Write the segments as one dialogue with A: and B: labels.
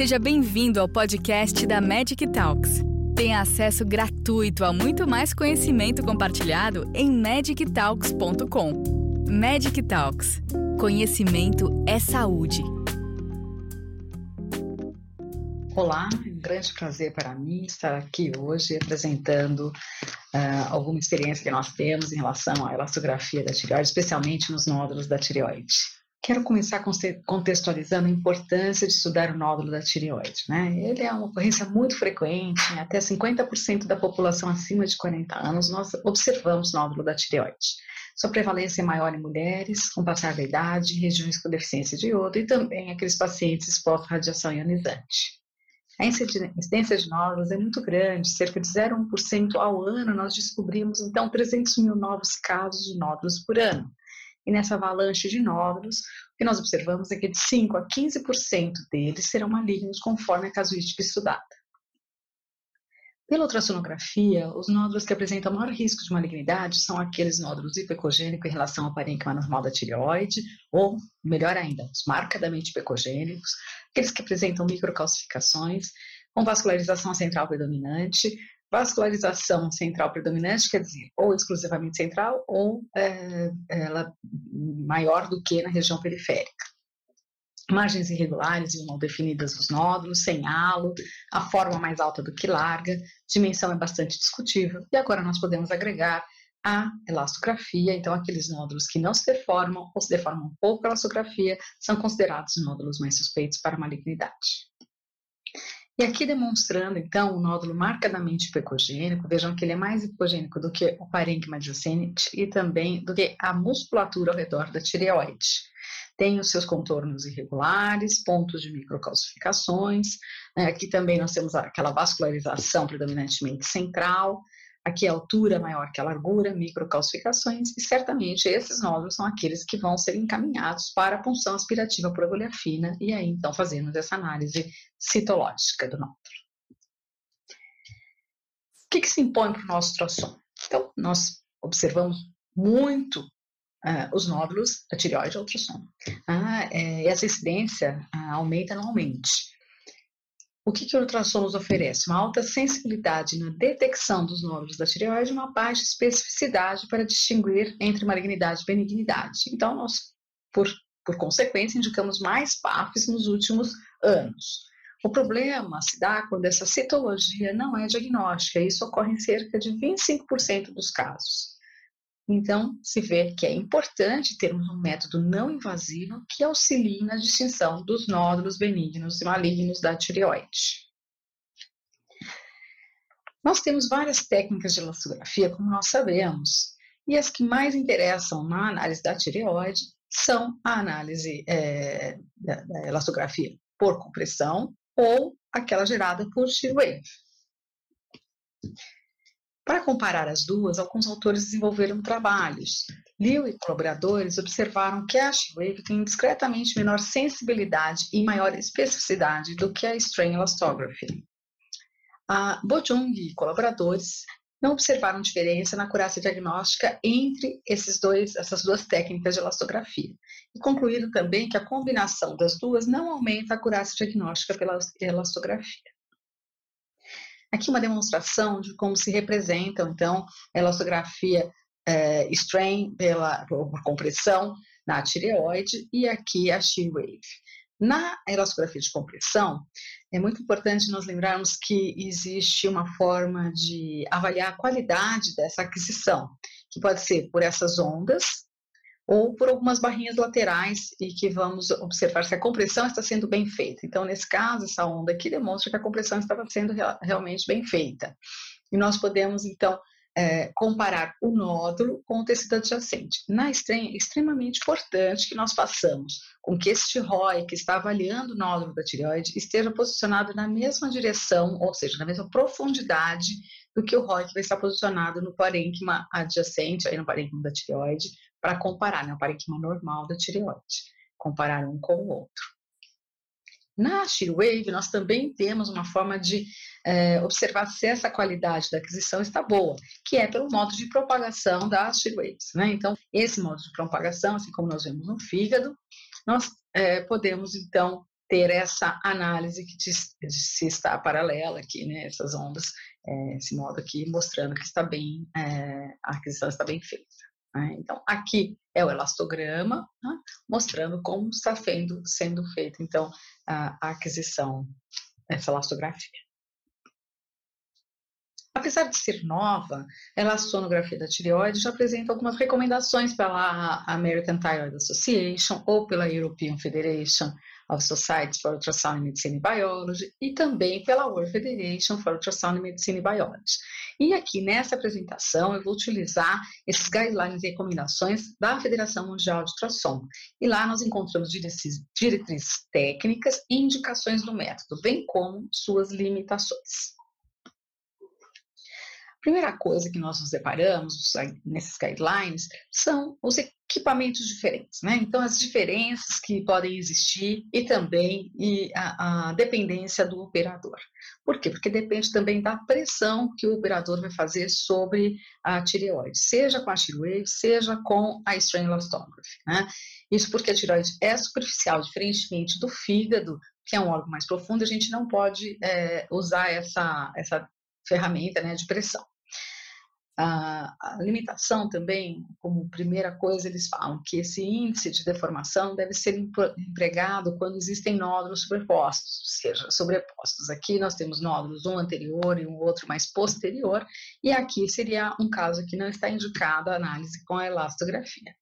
A: Seja bem-vindo ao podcast da Magic Talks. Tenha acesso gratuito a muito mais conhecimento compartilhado em magictalks.com. Magic Talks. Conhecimento é saúde.
B: Olá, é um grande prazer para mim estar aqui hoje apresentando uh, alguma experiência que nós temos em relação à elastografia da tireoide, especialmente nos nódulos da tireoide. Quero começar contextualizando a importância de estudar o nódulo da tireoide. Né? Ele é uma ocorrência muito frequente, até 50% da população acima de 40 anos nós observamos nódulo da tireoide. Sua prevalência é maior em mulheres, com passar da idade, regiões com deficiência de iodo e também aqueles pacientes expostos à radiação ionizante. A incidência de nódulos é muito grande, cerca de 0,1% ao ano, nós descobrimos então 300 mil novos casos de nódulos por ano. E nessa avalanche de nódulos, o que nós observamos é que de 5 a 15% deles serão malignos conforme a casuística estudada. Pela ultrassonografia, os nódulos que apresentam maior risco de malignidade são aqueles nódulos hipocogênicos em relação ao parênquima normal da tireoide, ou, melhor ainda, os marcadamente hipocogênicos, aqueles que apresentam microcalcificações, com vascularização central predominante, vascularização central predominante, quer dizer, ou exclusivamente central, ou é, ela maior do que na região periférica. Margens irregulares e mal definidas dos nódulos, sem halo, a forma mais alta do que larga, dimensão é bastante discutível, e agora nós podemos agregar a elastografia, então aqueles nódulos que não se deformam ou se deformam um pouco a elastografia são considerados nódulos mais suspeitos para malignidade. E aqui demonstrando, então, o nódulo marcadamente hipocogênico, vejam que ele é mais hipocogênico do que o parênquima adjacente e também do que a musculatura ao redor da tireoide. Tem os seus contornos irregulares, pontos de microcalcificações, né? aqui também nós temos aquela vascularização predominantemente central, Aqui a altura maior que a largura, microcalcificações, e certamente esses nódulos são aqueles que vão ser encaminhados para a punção aspirativa por agulha fina, e aí então fazemos essa análise citológica do nódulo. O que, que se impõe para o nosso ultrassom? Então, nós observamos muito uh, os nódulos da tireoide ao ultrassom. Ah, é, e essa incidência uh, aumenta anualmente. O que, que o ultrassom nos oferece? Uma alta sensibilidade na detecção dos nódulos da tireoide e uma baixa especificidade para distinguir entre malignidade e benignidade. Então, nós, por, por consequência, indicamos mais PAFs nos últimos anos. O problema se dá quando essa citologia não é diagnóstica, isso ocorre em cerca de 25% dos casos. Então, se vê que é importante termos um método não invasivo que auxilie na distinção dos nódulos benignos e malignos da tireoide. Nós temos várias técnicas de elastografia, como nós sabemos, e as que mais interessam na análise da tireoide são a análise é, da, da elastografia por compressão ou aquela gerada por shear wave. Para comparar as duas, alguns autores desenvolveram trabalhos. Liu e colaboradores observaram que a Wave tem discretamente menor sensibilidade e maior especificidade do que a Strain Elastography. A Bojung e colaboradores não observaram diferença na acurácia diagnóstica entre esses dois, essas duas técnicas de elastografia. E concluíram também que a combinação das duas não aumenta a acurácia diagnóstica pela elastografia. Aqui uma demonstração de como se representam, então, a elastografia é, strain pela compressão na tireoide e aqui a shear wave. Na elastografia de compressão, é muito importante nós lembrarmos que existe uma forma de avaliar a qualidade dessa aquisição, que pode ser por essas ondas, ou por algumas barrinhas laterais e que vamos observar se a compressão está sendo bem feita. Então, nesse caso, essa onda aqui demonstra que a compressão estava sendo realmente bem feita. E nós podemos, então, é, comparar o nódulo com o tecido adjacente. Na estranha, extremamente importante que nós façamos com que este ROI, que está avaliando o nódulo da tireoide, esteja posicionado na mesma direção, ou seja, na mesma profundidade do que o ROI que vai estar posicionado no parênquima adjacente, aí no parênquima da tireoide, para comparar né, o parênquima normal da tireoide, comparar um com o outro. Na Shearwave, nós também temos uma forma de é, observar se essa qualidade da aquisição está boa, que é pelo modo de propagação das Shearwaves. Né? Então, esse modo de propagação, assim como nós vemos no fígado, nós é, podemos, então, ter essa análise que se está paralela aqui, né, essas ondas, é, esse modo aqui, mostrando que está bem, é, a aquisição está bem feita. Né? Então, aqui é o elastograma, né, mostrando como está sendo, sendo feita, então, a, aquisição dessa elastografia. Apesar de ser nova, a sonografia da tireoide já apresenta algumas recomendações pela American Thyroid Association ou pela European Federation of Societies for Ultrasound Medicine and Biology e também pela World Federation for Ultrasound Medicine and Biology. E aqui nessa apresentação eu vou utilizar esses guidelines e recomendações da Federação Mundial de Ultrassom. E lá nós encontramos diretrizes, técnicas e indicações do método, bem como suas limitações. A primeira coisa que nós nos deparamos nesses guidelines são os equipamentos diferentes, né? Então, as diferenças que podem existir e também e a, a dependência do operador. Por quê? Porque depende também da pressão que o operador vai fazer sobre a tireoide, seja com a Shirwave, seja com a strain elastography, né? Isso porque a tireoide é superficial, diferentemente do fígado, que é um órgão mais profundo, a gente não pode é, usar essa, essa ferramenta né, de pressão. A, a, limitação também, como primeira coisa, eles falam que esse índice de deformação deve ser empregado quando existem nódulos sobrepostos, ou seja, sobrepostos. Aqui nós temos nódulos, um anterior e um outro mais posterior, e aqui seria um caso que não está indicado a análise com a elastografia.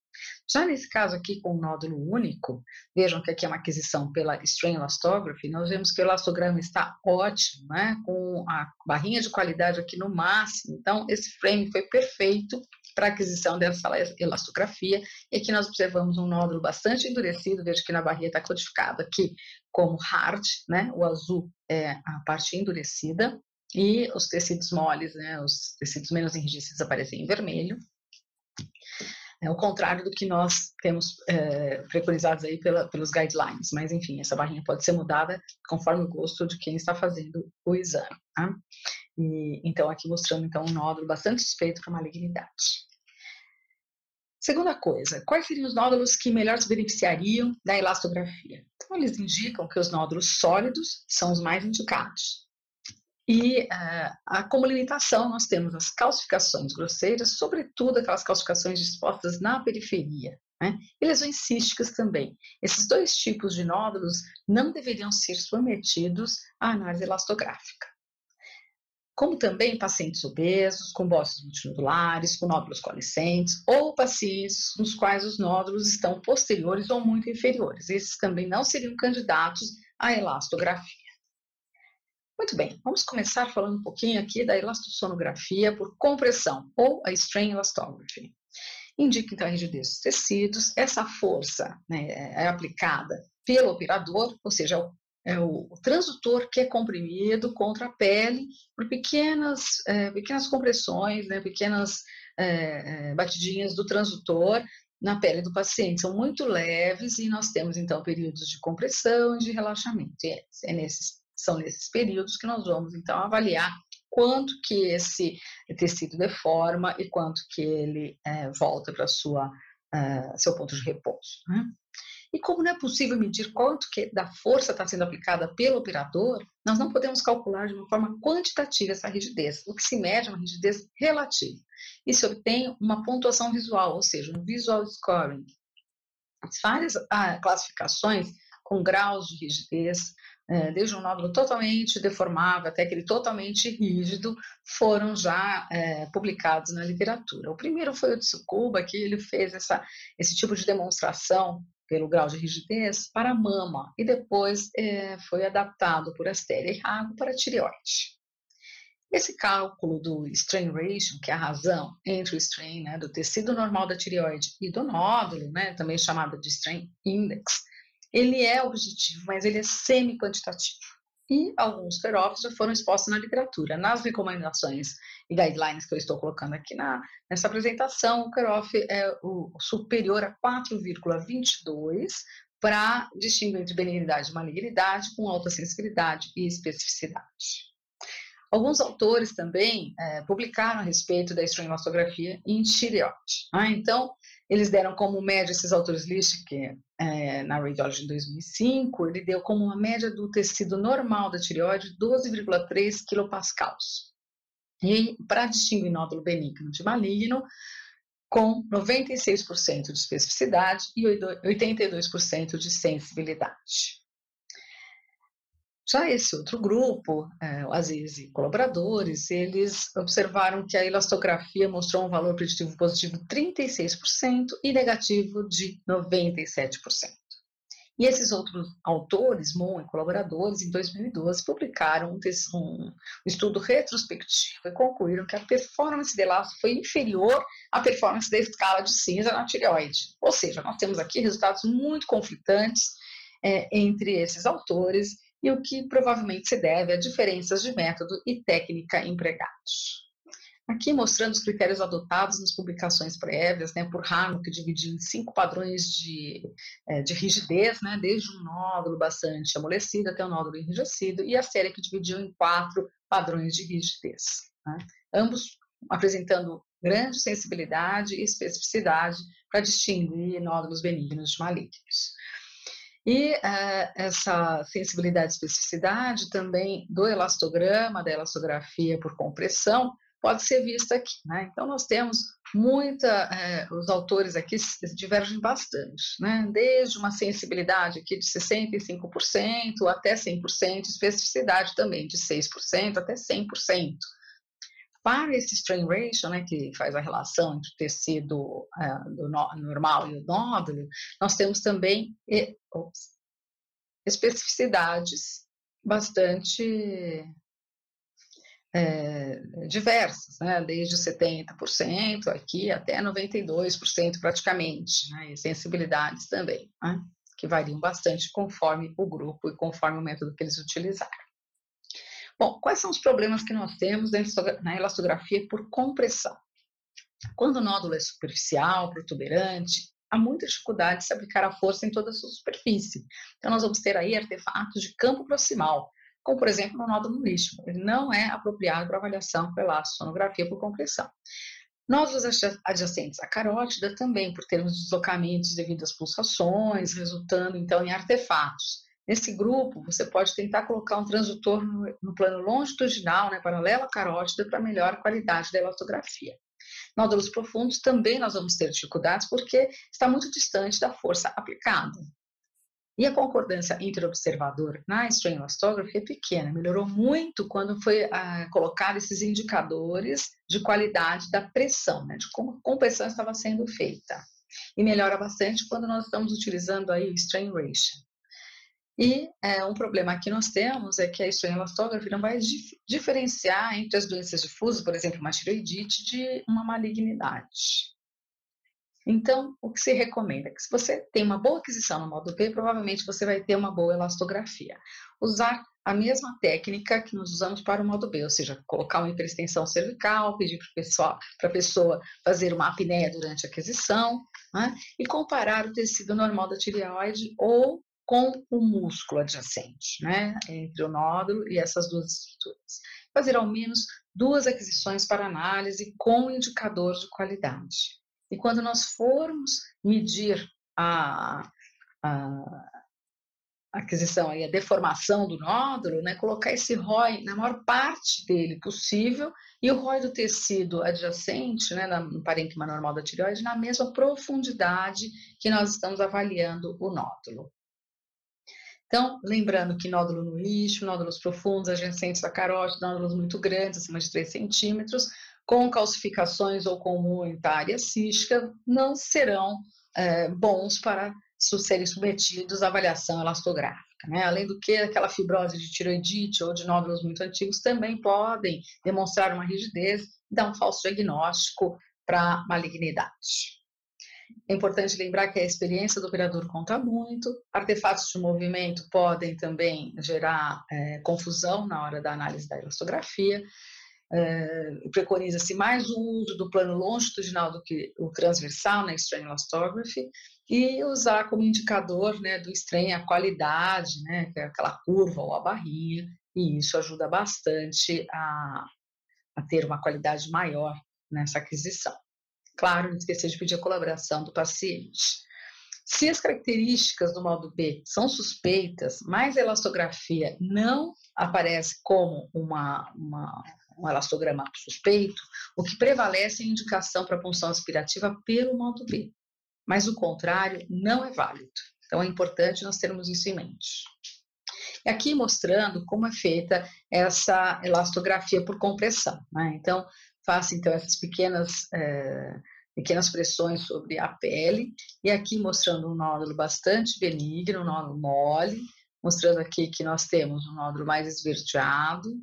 B: Já nesse caso aqui com o nódulo único, vejam que aqui é uma aquisição pela Strain Elastography, nós vemos que o elastograma está ótimo, né, com a barrinha de qualidade aqui no máximo, então esse frame foi perfeito para aquisição dessa elastografia, e aqui nós observamos um nódulo bastante endurecido, veja que na barrinha está codificado aqui como hard, né, o azul é a parte endurecida, e os tecidos moles, né, os tecidos menos enrijecidos aparecem em vermelho. É o contrário do que nós temos é, preconizados aí pela, pelos guidelines, mas enfim, essa barrinha pode ser mudada conforme o gosto de quem está fazendo o exame. Tá? E, então, aqui mostrando então um nódulo bastante suspeito para malignidade. Segunda coisa, quais seriam os nódulos que melhor se beneficiariam da elastografia? Então, eles indicam que os nódulos sólidos são os mais indicados. E uh, a, como limitação, nós temos as calcificações grosseiras, sobretudo aquelas calcificações dispostas na periferia, né? e lesões císticas também. Esses dois tipos de nódulos não deveriam ser submetidos à análise elastográfica. Como também pacientes obesos, com bosses multinodulares, com nódulos coalescentes, ou pacientes nos quais os nódulos estão posteriores ou muito inferiores. Esses também não seriam candidatos à elastografia. Muito bem, vamos começar falando um pouquinho aqui da elastossonografia por compressão, ou a strain elastography. Indica então a rigidez dos tecidos, essa força né, é aplicada pelo operador, ou seja, é o, é o transdutor que é comprimido contra a pele por pequenas, é, pequenas compressões, né, pequenas é, é batidinhas do transdutor na pele do paciente. São muito leves e nós temos então períodos de compressão e de relaxamento. E é, é nesses são nesses períodos que nós vamos então avaliar quanto que esse tecido deforma e quanto que ele é, volta para sua uh, seu ponto de repouso. Né? E como não é possível medir quanto que da força está sendo aplicada pelo operador, nós não podemos calcular de uma forma quantitativa essa rigidez. O que se mede é uma rigidez relativa. E se obtém uma pontuação visual, ou seja, um visual scoring. As várias ah, classificações com graus de rigidez, é, desde um nódulo totalmente deformável até aquele totalmente rígido, foram já é, publicados na literatura. O primeiro foi o Tsukuba, que ele fez essa, esse tipo de demonstração pelo grau de rigidez para a mama, e depois é, foi adaptado por Astéria e Rago para a tireoide. Esse cálculo do strain ratio, que é a razão entre o strain né, do tecido normal da tireoide e do nódulo, né, também chamado de strain index, ele é objetivo, mas ele é semi-quantitativo. E alguns cutoffs já foram expostos na literatura. Nas recomendações e guidelines que eu estou colocando aqui na, nessa apresentação, o cutoff é o superior a 4,22 para distinguir entre benignidade e malignidade com alta sensibilidade e especificidade. Alguns autores também é, publicaram a respeito da estranhilostografia em tireoide. Ah, então, eles deram como média, esses autores Licht, que é, na Radiology em 2005, ele deu como uma média do tecido normal da tireoide 12,3 kilopascals. E para distinguir nódulo benigno de maligno, com 96% de especificidade e 82% de sensibilidade. Já esse outro grupo, é, o Aziz e colaboradores, eles observaram que a elastografia mostrou um valor preditivo positivo de 36% e negativo de 97%. E esses outros autores, Mon e colaboradores, em 2012, publicaram um, um estudo retrospectivo e concluíram que a performance de elasto foi inferior à performance da escala de cinza na tireoide. Ou seja, nós temos aqui resultados muito conflitantes é, entre esses autores e o que provavelmente se deve a diferenças de método e técnica empregados. Aqui mostrando os critérios adotados nas publicações prévias, né, por Harmo, que dividiu em cinco padrões de, é, de rigidez, né, desde um nódulo bastante amolecido até um nódulo enrijecido, e a série que dividiu em quatro padrões de rigidez. Né, ambos apresentando grande sensibilidade e especificidade para distinguir nódulos benignos de malignos. E uh, essa sensibilidade e especificidade também do elastograma, da elastografia por compressão, pode ser vista aqui. Né? Então, nós temos muita, eh, os autores aqui divergem bastante, né? desde uma sensibilidade aqui de 65% até 100%, especificidade também de 6% até 100%. Para esse strain ratio, né, que faz a relação entre o tecido é, do no, normal e o nódulo, nós temos também e, ops, especificidades bastante é, diversas, né, desde 70% aqui até 92% praticamente, né, e sensibilidades também, né, que variam bastante conforme o grupo e conforme o método que eles utilizaram. Bom, quais são os problemas que nós temos na elastografia por compressão? Quando o nódulo é superficial, protuberante, há muita dificuldade de se aplicar a força em toda a sua superfície. Então, nós vamos ter aí artefatos de campo proximal, como, por exemplo, no nódulo lixo. Ele não é apropriado para avaliação pela sonografia por compressão. Nódulos adjacentes à carótida também, por termos deslocamentos devido às pulsações, resultando, então, em artefatos. Nesse grupo, você pode tentar colocar um transdutor no, no plano longitudinal, né, paralelo à carótida, para melhor qualidade da elastografia. Nódulos profundos também nós vamos ter dificuldades porque está muito distante da força aplicada. E a concordância interobservador na strain elastography é pequena, melhorou muito quando foi ah, colocado esses indicadores de qualidade da pressão, né, de como a compressão estava sendo feita. E melhora bastante quando nós estamos utilizando aí o strain ratio. E é, um problema que nós temos é que a estranhelastografia não vai dif diferenciar entre as doenças difusas, por exemplo, uma tiroidite, de uma malignidade. Então, o que se recomenda é que se você tem uma boa aquisição no modo P, provavelmente você vai ter uma boa elastografia. Usar a mesma técnica que nós usamos para o modo B, ou seja, colocar uma hiperextensão cervical, pedir para a pessoa fazer uma apneia durante a aquisição, né, e comparar o tecido normal da tireoide ou com o músculo adjacente, né, entre o nódulo e essas duas estruturas. Fazer ao menos duas aquisições para análise com indicador de qualidade. E quando nós formos medir a, a aquisição e a deformação do nódulo, né, colocar esse ROI na maior parte dele possível e o ROI do tecido adjacente, né, no parênquima normal da tireoide, na mesma profundidade que nós estamos avaliando o nódulo. Então, lembrando que nódulo no lixo, nódulos profundos, adjacentes à carótida, nódulos muito grandes, acima de 3 centímetros, com calcificações ou com muita área cística, não serão é, bons para serem submetidos à avaliação elastográfica. Né? Além do que, aquela fibrose de tiroidite ou de nódulos muito antigos também podem demonstrar uma rigidez e dar um falso diagnóstico para malignidade. É importante lembrar que a experiência do operador conta muito. Artefatos de movimento podem também gerar é, confusão na hora da análise da elastografia. É, Preconiza-se mais o uso do plano longitudinal do que o transversal na strain elastography e usar como indicador né, do strain a qualidade, né, que é aquela curva ou a barrinha, e isso ajuda bastante a, a ter uma qualidade maior nessa aquisição. Claro, não esquecer de pedir a colaboração do paciente. Se as características do modo B são suspeitas, mas a elastografia não aparece como uma, uma, um elastograma suspeito, o que prevalece é a indicação para punção aspirativa pelo modo B. Mas o contrário não é válido. Então é importante nós termos isso em mente. E aqui mostrando como é feita essa elastografia por compressão. Né? Então, faça então essas pequenas, é, pequenas pressões sobre a pele, e aqui mostrando um nódulo bastante benigno, um nódulo mole, mostrando aqui que nós temos um nódulo mais esverdeado,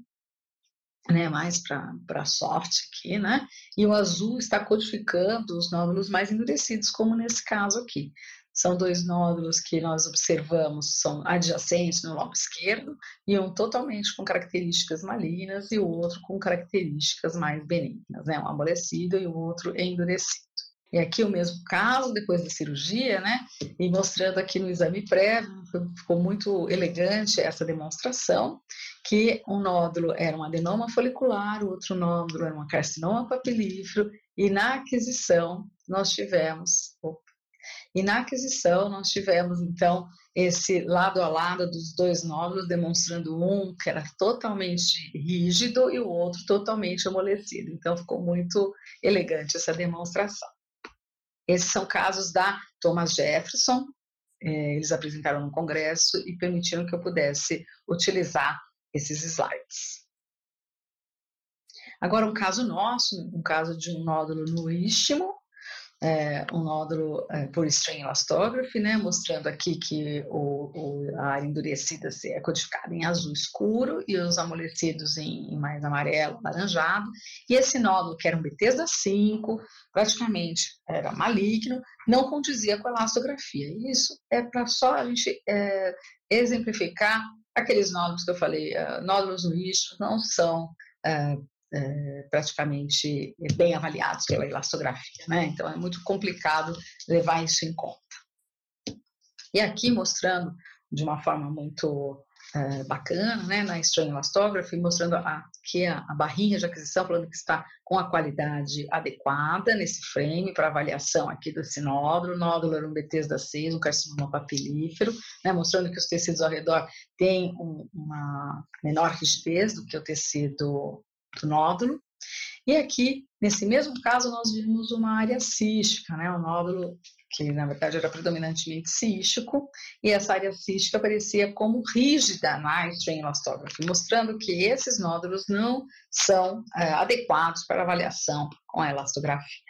B: né, mais para soft aqui, né? E o azul está codificando os nódulos mais endurecidos, como nesse caso aqui. São dois nódulos que nós observamos, são adjacentes no lobo esquerdo, e um totalmente com características malignas e o outro com características mais benignas, né? Um amolecido e o outro endurecido. E aqui o mesmo caso, depois da cirurgia, né? E mostrando aqui no exame prévio, ficou muito elegante essa demonstração, que um nódulo era um adenoma folicular, o outro nódulo era um carcinoma papilífero, e na aquisição nós tivemos, e na aquisição nós tivemos então esse lado a lado dos dois nódulos, demonstrando um que era totalmente rígido e o outro totalmente amolecido. Então ficou muito elegante essa demonstração. Esses são casos da Thomas Jefferson, é, eles apresentaram no congresso e permitiram que eu pudesse utilizar esses slides. Agora, um caso nosso, um caso de um nódulo no istmo, é, um nódulo é, por strain elastography, né, mostrando aqui que o, o, a área endurecida é codificada em azul escuro e os amolecidos em, em mais amarelo, laranjado. E esse nódulo, que era um Bethesda 5, praticamente era maligno, não condizia com a elastografia. E isso é para só a gente é, exemplificar aqueles nódulos que eu falei, uh, nódulos no eixo não são uh, é, praticamente bem avaliados pela elastografia, né? Então é muito complicado levar isso em conta. E aqui mostrando de uma forma muito é, bacana, né, na Strain Elastography, mostrando aqui a, a, barrinha de aquisição, falando que está com a qualidade adequada nesse frame para avaliação aqui desse nódulo. Nódulo era um Bethesda 6, um carcinoma papilífero, né, mostrando que os tecidos ao redor têm um, uma menor rigidez do que o tecido do nódulo. E aqui, nesse mesmo caso, nós vimos uma área cística, né? um nódulo que na verdade era predominantemente cístico, e essa área cística aparecia como rígida na strain elastography, mostrando que esses nódulos não são é, adequados para avaliação com a elastografia.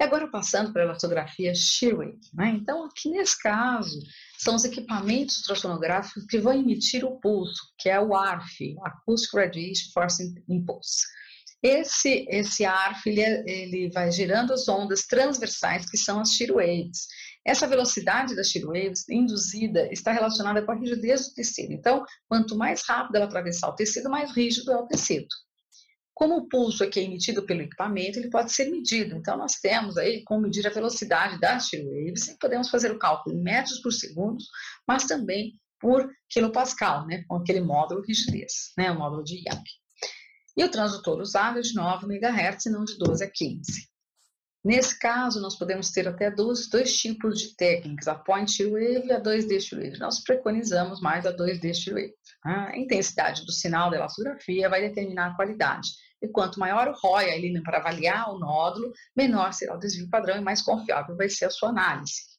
B: E agora passando para a elastografia Shearwave. Né? Então, aqui nesse caso, são os equipamentos ultrassonográficos que vão emitir o pulso, que é o ARF, Acoustic Radiation Force Impulse. Esse, esse ARF, ele, é, ele vai gerando as ondas transversais, que são as shear waves. Essa velocidade das shear waves induzida está relacionada com a rigidez do tecido. Então, quanto mais rápido ela atravessar o tecido, mais rígido é o tecido. Como o pulso aqui é emitido pelo equipamento, ele pode ser medido. Então, nós temos aí como medir a velocidade das shear waves e podemos fazer o cálculo em metros por segundo, mas também por quilopascal, né, com aquele módulo rigidez, né, o módulo de Young. E o transdutor usado é de 9 MHz e não de 12 a 15. Nesse caso, nós podemos ter até dois, dois tipos de técnicas, a point wave e a 2D shear wave. Nós preconizamos mais a 2D shear wave. A intensidade do sinal da elastografia vai determinar a qualidade. E quanto maior o ROI ali para avaliar o nódulo, menor será o desvio padrão e mais confiável vai ser a sua análise.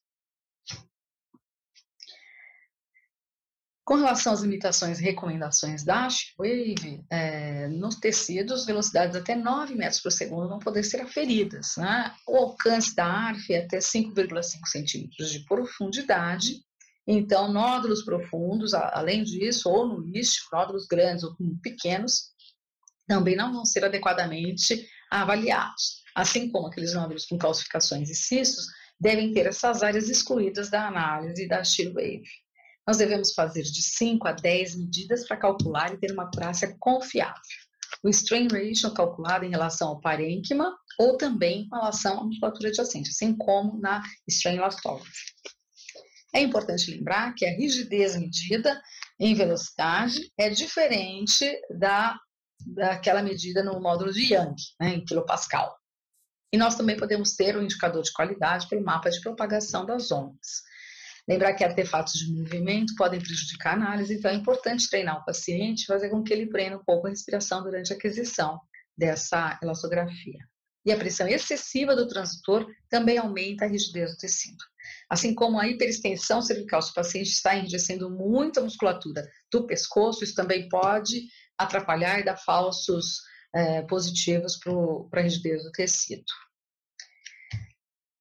B: Com relação às limitações e recomendações da Wave, é, nos tecidos, velocidades até 9 metros por segundo vão poder ser aferidas. Né? O alcance da ARF é até 5,5 centímetros de profundidade. Então, nódulos profundos, além disso, ou no lixo, nódulos grandes ou pequenos, também não vão ser adequadamente avaliados. Assim como aqueles nódulos com calcificações e cistos devem ter essas áreas excluídas da análise da Shear Wave. Nós devemos fazer de 5 a 10 medidas para calcular e ter uma acurácia confiável. O strain ratio calculado em relação ao parênquima ou também em relação à musculatura adjacente, assim como na strain elastography. É importante lembrar que a rigidez medida em velocidade é diferente da, daquela medida no módulo de Young, né, em quilopascal. E nós também podemos ter um indicador de qualidade pelo mapa de propagação das ondas. Lembrar que artefatos de movimento podem prejudicar a análise, então é importante treinar o paciente, fazer com que ele prenda um pouco a respiração durante a aquisição dessa elastografia. E a pressão excessiva do transitor também aumenta a rigidez do tecido. Assim como a hiperextensão cervical, se o paciente está enrijecendo muito a musculatura do pescoço, isso também pode atrapalhar e dar falsos é, positivos para a rigidez do tecido.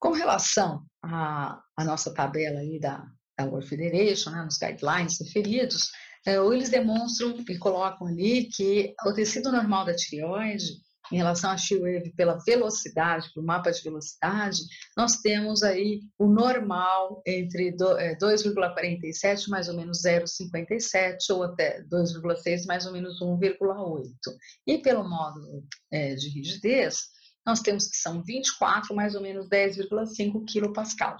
B: Com relação à, nossa tabela aí da, da World Federation, né, nos guidelines referidos, é, eles demonstram e colocam ali que o tecido normal da tireoide em relação a She-Wave pela velocidade, para o mapa de velocidade, nós temos aí o normal entre 2,47 é, mais ou menos 0,57 ou até 2,6 mais ou menos 1,8. E pelo módulo é, de rigidez, nós temos que são 24 mais ou menos 10,5 kPa.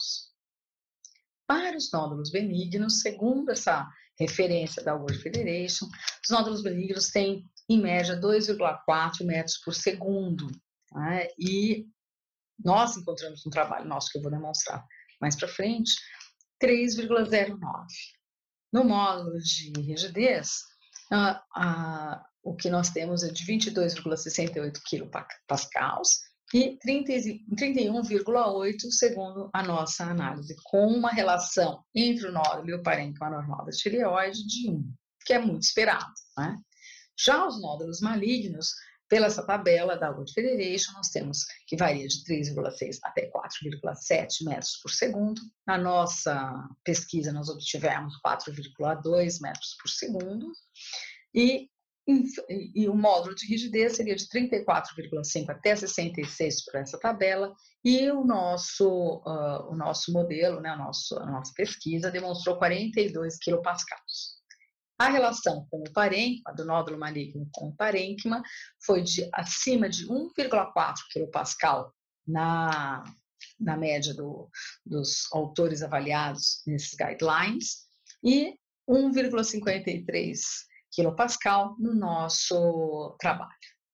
B: Para os nódulos benignos, segundo essa referência da World Federation, os nódulos benignos têm em média 2,4 metros por segundo. Né? E nós encontramos um trabalho nosso que eu vou demonstrar mais para frente, 3,09. No módulo de rigidez, o que nós temos é de 22,68 kPa e 31,8 segundo a nossa análise, com uma relação entre o nódulo e o parênquima normal da tireoide de 1, que é muito esperado. Né? Já os nódulos malignos, pela essa tabela da World Federation, nós temos que varia de 3,6 até 4,7 metros por segundo. Na nossa pesquisa, nós obtivemos 4,2 metros por segundo. E, e, o módulo de rigidez seria de 34,5 até 66 por essa tabela. E o nosso, uh, o nosso modelo, né, a, nosso, a nossa pesquisa, demonstrou 42 quilopascals. A relação com o parênquima, do nódulo maligno com o parênquima, foi de acima de 1,4 kPa na, na média do, dos autores avaliados nesses guidelines e 1,53 kPa no nosso trabalho,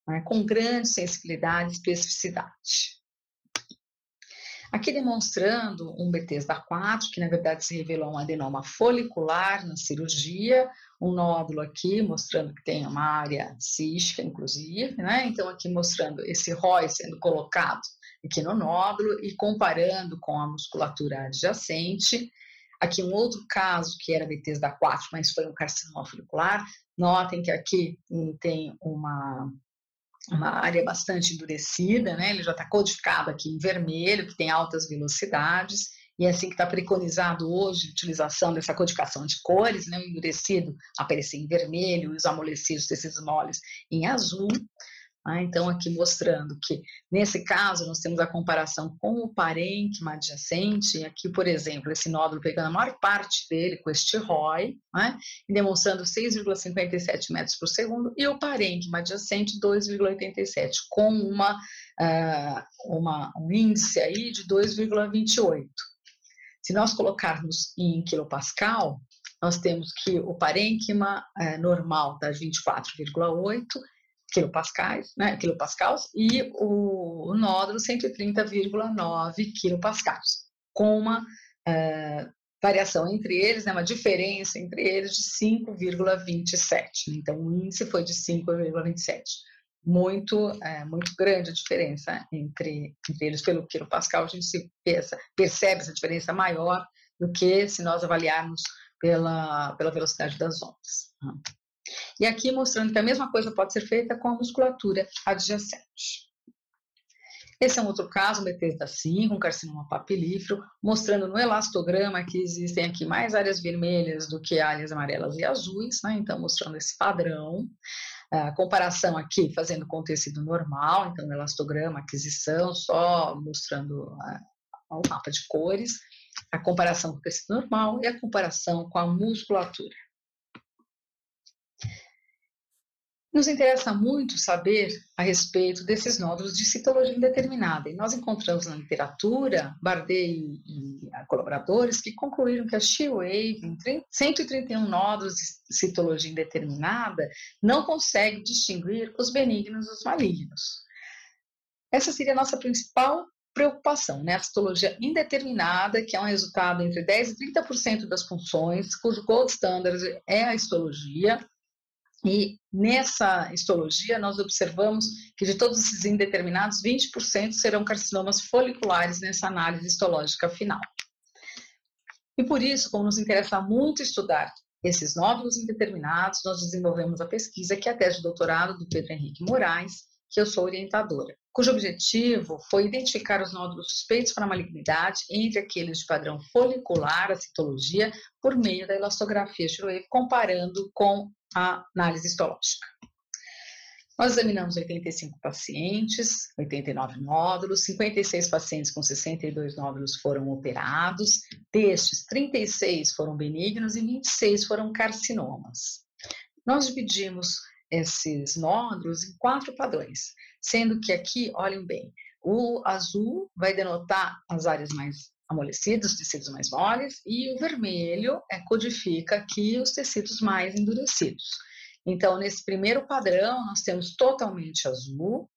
B: né, com grande sensibilidade e especificidade. Aqui demonstrando um Bethesda 4, que na verdade se revelou um adenoma folicular na cirurgia, um nódulo aqui mostrando que tem uma área cística, inclusive, né? Então aqui mostrando esse ROI sendo colocado aqui no nódulo e comparando com a musculatura adjacente. Aqui um outro caso que era Bethesda 4, mas foi um carcinoma folicular. Notem que aqui tem uma uma área bastante endurecida, né? Ele já está codificado aqui em vermelho, que tem altas velocidades, e é assim que está preconizado hoje a utilização dessa codificação de cores, né? O endurecido aparecer em vermelho, os amolecidos desses moles em azul. Ah, então, aqui mostrando que, nesse caso, nós temos a comparação com o parênquima adjacente, aqui, por exemplo, esse nódulo pegando a maior parte dele com este ROI, né, e demonstrando 6,57 metros por segundo, e o parênquima adjacente 2,87, com uma, uh, uma, um índice aí de 2,28. Se nós colocarmos em quilopascal, nós temos que o parênquima uh, normal está 24,8 quilopascais, né, quilopascals, e o, o nódulo 130,9 quilopascals, com uma uh, variação entre eles, né, uma diferença entre eles de 5,27. Então, o índice foi de 5,27. Muito, é, muito grande a diferença entre, entre eles pelo quilopascal. A gente se pensa, percebe essa diferença maior do que se nós avaliarmos pela, pela velocidade das ondas. E aqui mostrando que a mesma coisa pode ser feita com a musculatura adjacente. Esse é um outro caso, um Bethesda 5, um carcinoma papilífero, mostrando no elastograma que existem aqui mais áreas vermelhas do que áreas amarelas e azuis, né? então mostrando esse padrão. A comparação aqui fazendo com o tecido normal, então elastograma, aquisição, só mostrando o mapa de cores, a comparação com o tecido normal e a comparação com a musculatura. Nos interessa muito saber a respeito desses nódulos de citologia indeterminada. E nós encontramos na literatura, Bardet e, colaboradores, que concluíram que a She-Wave, em 131 nódulos de citologia indeterminada, não consegue distinguir os benignos dos malignos. Essa seria a nossa principal preocupação, né? A citologia indeterminada, que é um resultado entre 10% e 30% das funções, cujo gold standard é a histologia, e nessa histologia, nós observamos que de todos esses indeterminados, 20% serão carcinomas foliculares nessa análise histológica final. E por isso, como nos interessa muito estudar esses nódulos indeterminados, nós desenvolvemos a pesquisa, que é a tese de doutorado do Pedro Henrique Moraes, que eu sou orientadora, cujo objetivo foi identificar os nódulos suspeitos para malignidade entre aqueles de padrão folicular, a citologia, por meio da elastografia Schroeder, comparando com a análise histológica. Nós examinamos 85 pacientes, 89 nódulos, 56 pacientes com 62 nódulos foram operados, destes 36 foram benignos e 26 foram carcinomas. Nós dividimos esses nódulos em quatro padrões, sendo que aqui, olhem bem, o azul vai denotar as áreas mais amolecidos, tecidos mais moles, e o vermelho é, codifica aqui os tecidos mais endurecidos. Então, nesse primeiro padrão, nós temos totalmente azul.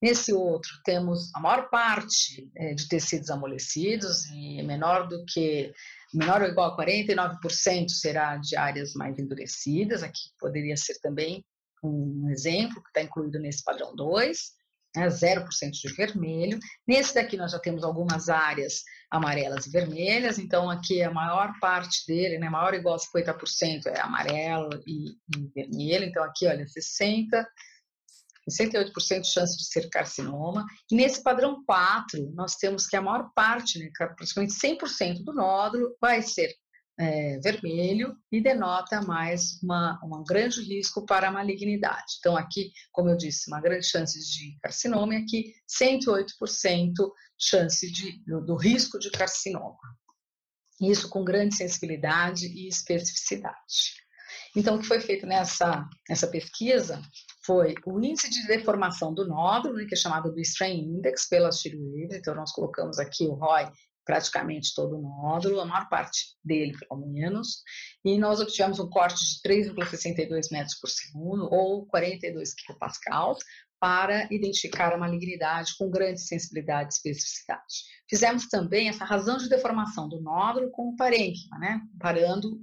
B: Nesse outro, temos a maior parte é, de tecidos amolecidos, e menor do que, menor ou igual a 49% será de áreas mais endurecidas. Aqui poderia ser também um exemplo que está incluído nesse padrão 2 né, 0% de vermelho. Nesse daqui nós já temos algumas áreas amarelas e vermelhas, então aqui a maior parte dele, né, maior ou igual a 50% é amarelo e, e vermelho, então aqui, olha, 60%, 68% de chance de ser carcinoma. E nesse padrão 4, nós temos que a maior parte, né, praticamente 100% do nódulo, vai ser é, vermelho e denota mais uma, um grande risco para a malignidade. Então, aqui, como eu disse, uma grande chance de carcinoma e aqui 108% chance de, do, do risco de carcinoma. Isso com grande sensibilidade e especificidade. Então, o que foi feito nessa, nessa pesquisa foi o índice de deformação do nódulo, né, que é chamado do Strain Index pela Shirley. Então, nós colocamos aqui o ROI praticamente todo o nódulo, a maior parte dele, pelo menos, e nós obtivemos um corte de 3,62 metros por segundo, ou 42 kPa, para identificar a malignidade com grande sensibilidade e especificidade. Fizemos também essa razão de deformação do nódulo com o parênquima, né? comparando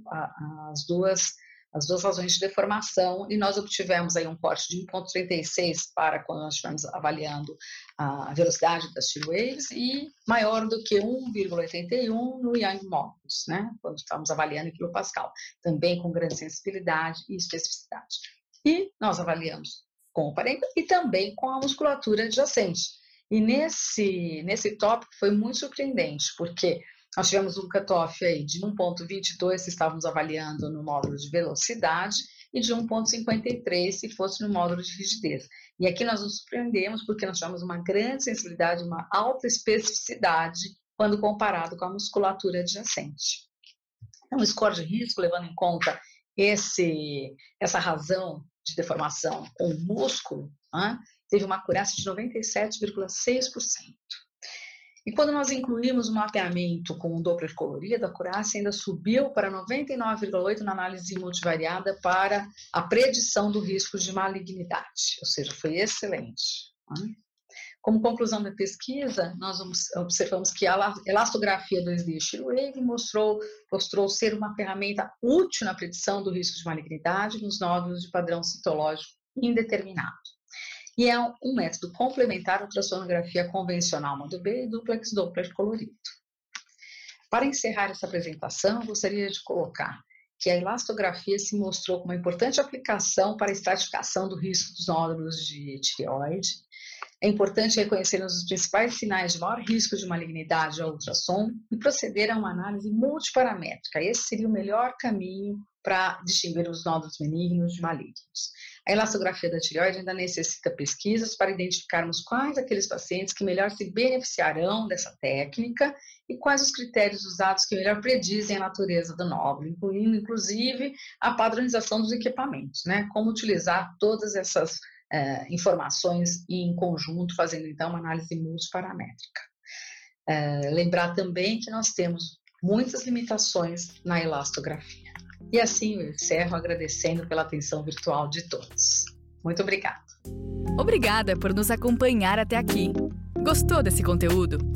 B: as duas as duas razões de deformação, e nós obtivemos aí um corte de 1,36 para quando nós estivemos avaliando a velocidade das shear waves, e maior do que 1,81 no Young Modulus, né, quando estávamos avaliando em quilopascal, também com grande sensibilidade e especificidade. E nós avaliamos com o parênquima e também com a musculatura adjacente. E nesse, nesse tópico foi muito surpreendente, porque nós tivemos um cutoff aí de 1,22 se estávamos avaliando no módulo de velocidade e de 1,53 se fosse no módulo de rigidez. E aqui nós nos surpreendemos porque nós tivemos uma grande sensibilidade, uma alta especificidade quando comparado com a musculatura adjacente. Então, o score de risco, levando em conta esse, essa razão de deformação com o músculo, né, teve uma acurácia de 97,6%. E quando nós incluímos o mapeamento com o Doppler colorido, a acurácia ainda subiu para 99,8 na análise multivariada para a predição do risco de malignidade, ou seja, foi excelente. Né? Como conclusão da pesquisa, nós observamos que a elastografia 2D Shirwave mostrou, mostrou ser uma ferramenta útil na predição do risco de malignidade nos nódulos de padrão citológico indeterminado e é um método complementar à ultrassonografia convencional modo B e duplex Doppler colorido. Para encerrar essa apresentação, gostaria de colocar que a elastografia se mostrou como uma importante aplicação para a estratificação do risco dos nódulos de tireoide. É importante reconhecermos os principais sinais de maior risco de malignidade ao ultrassom e proceder a uma análise multiparamétrica. Esse seria o melhor caminho para distinguir os nódulos benignos de malignos. A elastografia da tireoide ainda necessita pesquisas para identificarmos quais aqueles pacientes que melhor se beneficiarão dessa técnica e quais os critérios usados que melhor predizem a natureza do nódulo, incluindo inclusive a padronização dos equipamentos, né? Como utilizar todas essas uh, informações em conjunto, fazendo então uma análise multiparamétrica. Uh, lembrar também que nós temos muitas limitações na elastografia. E assim eu encerro agradecendo pela atenção virtual de todos. Muito obrigada.
A: Obrigada por nos acompanhar até aqui. Gostou desse conteúdo?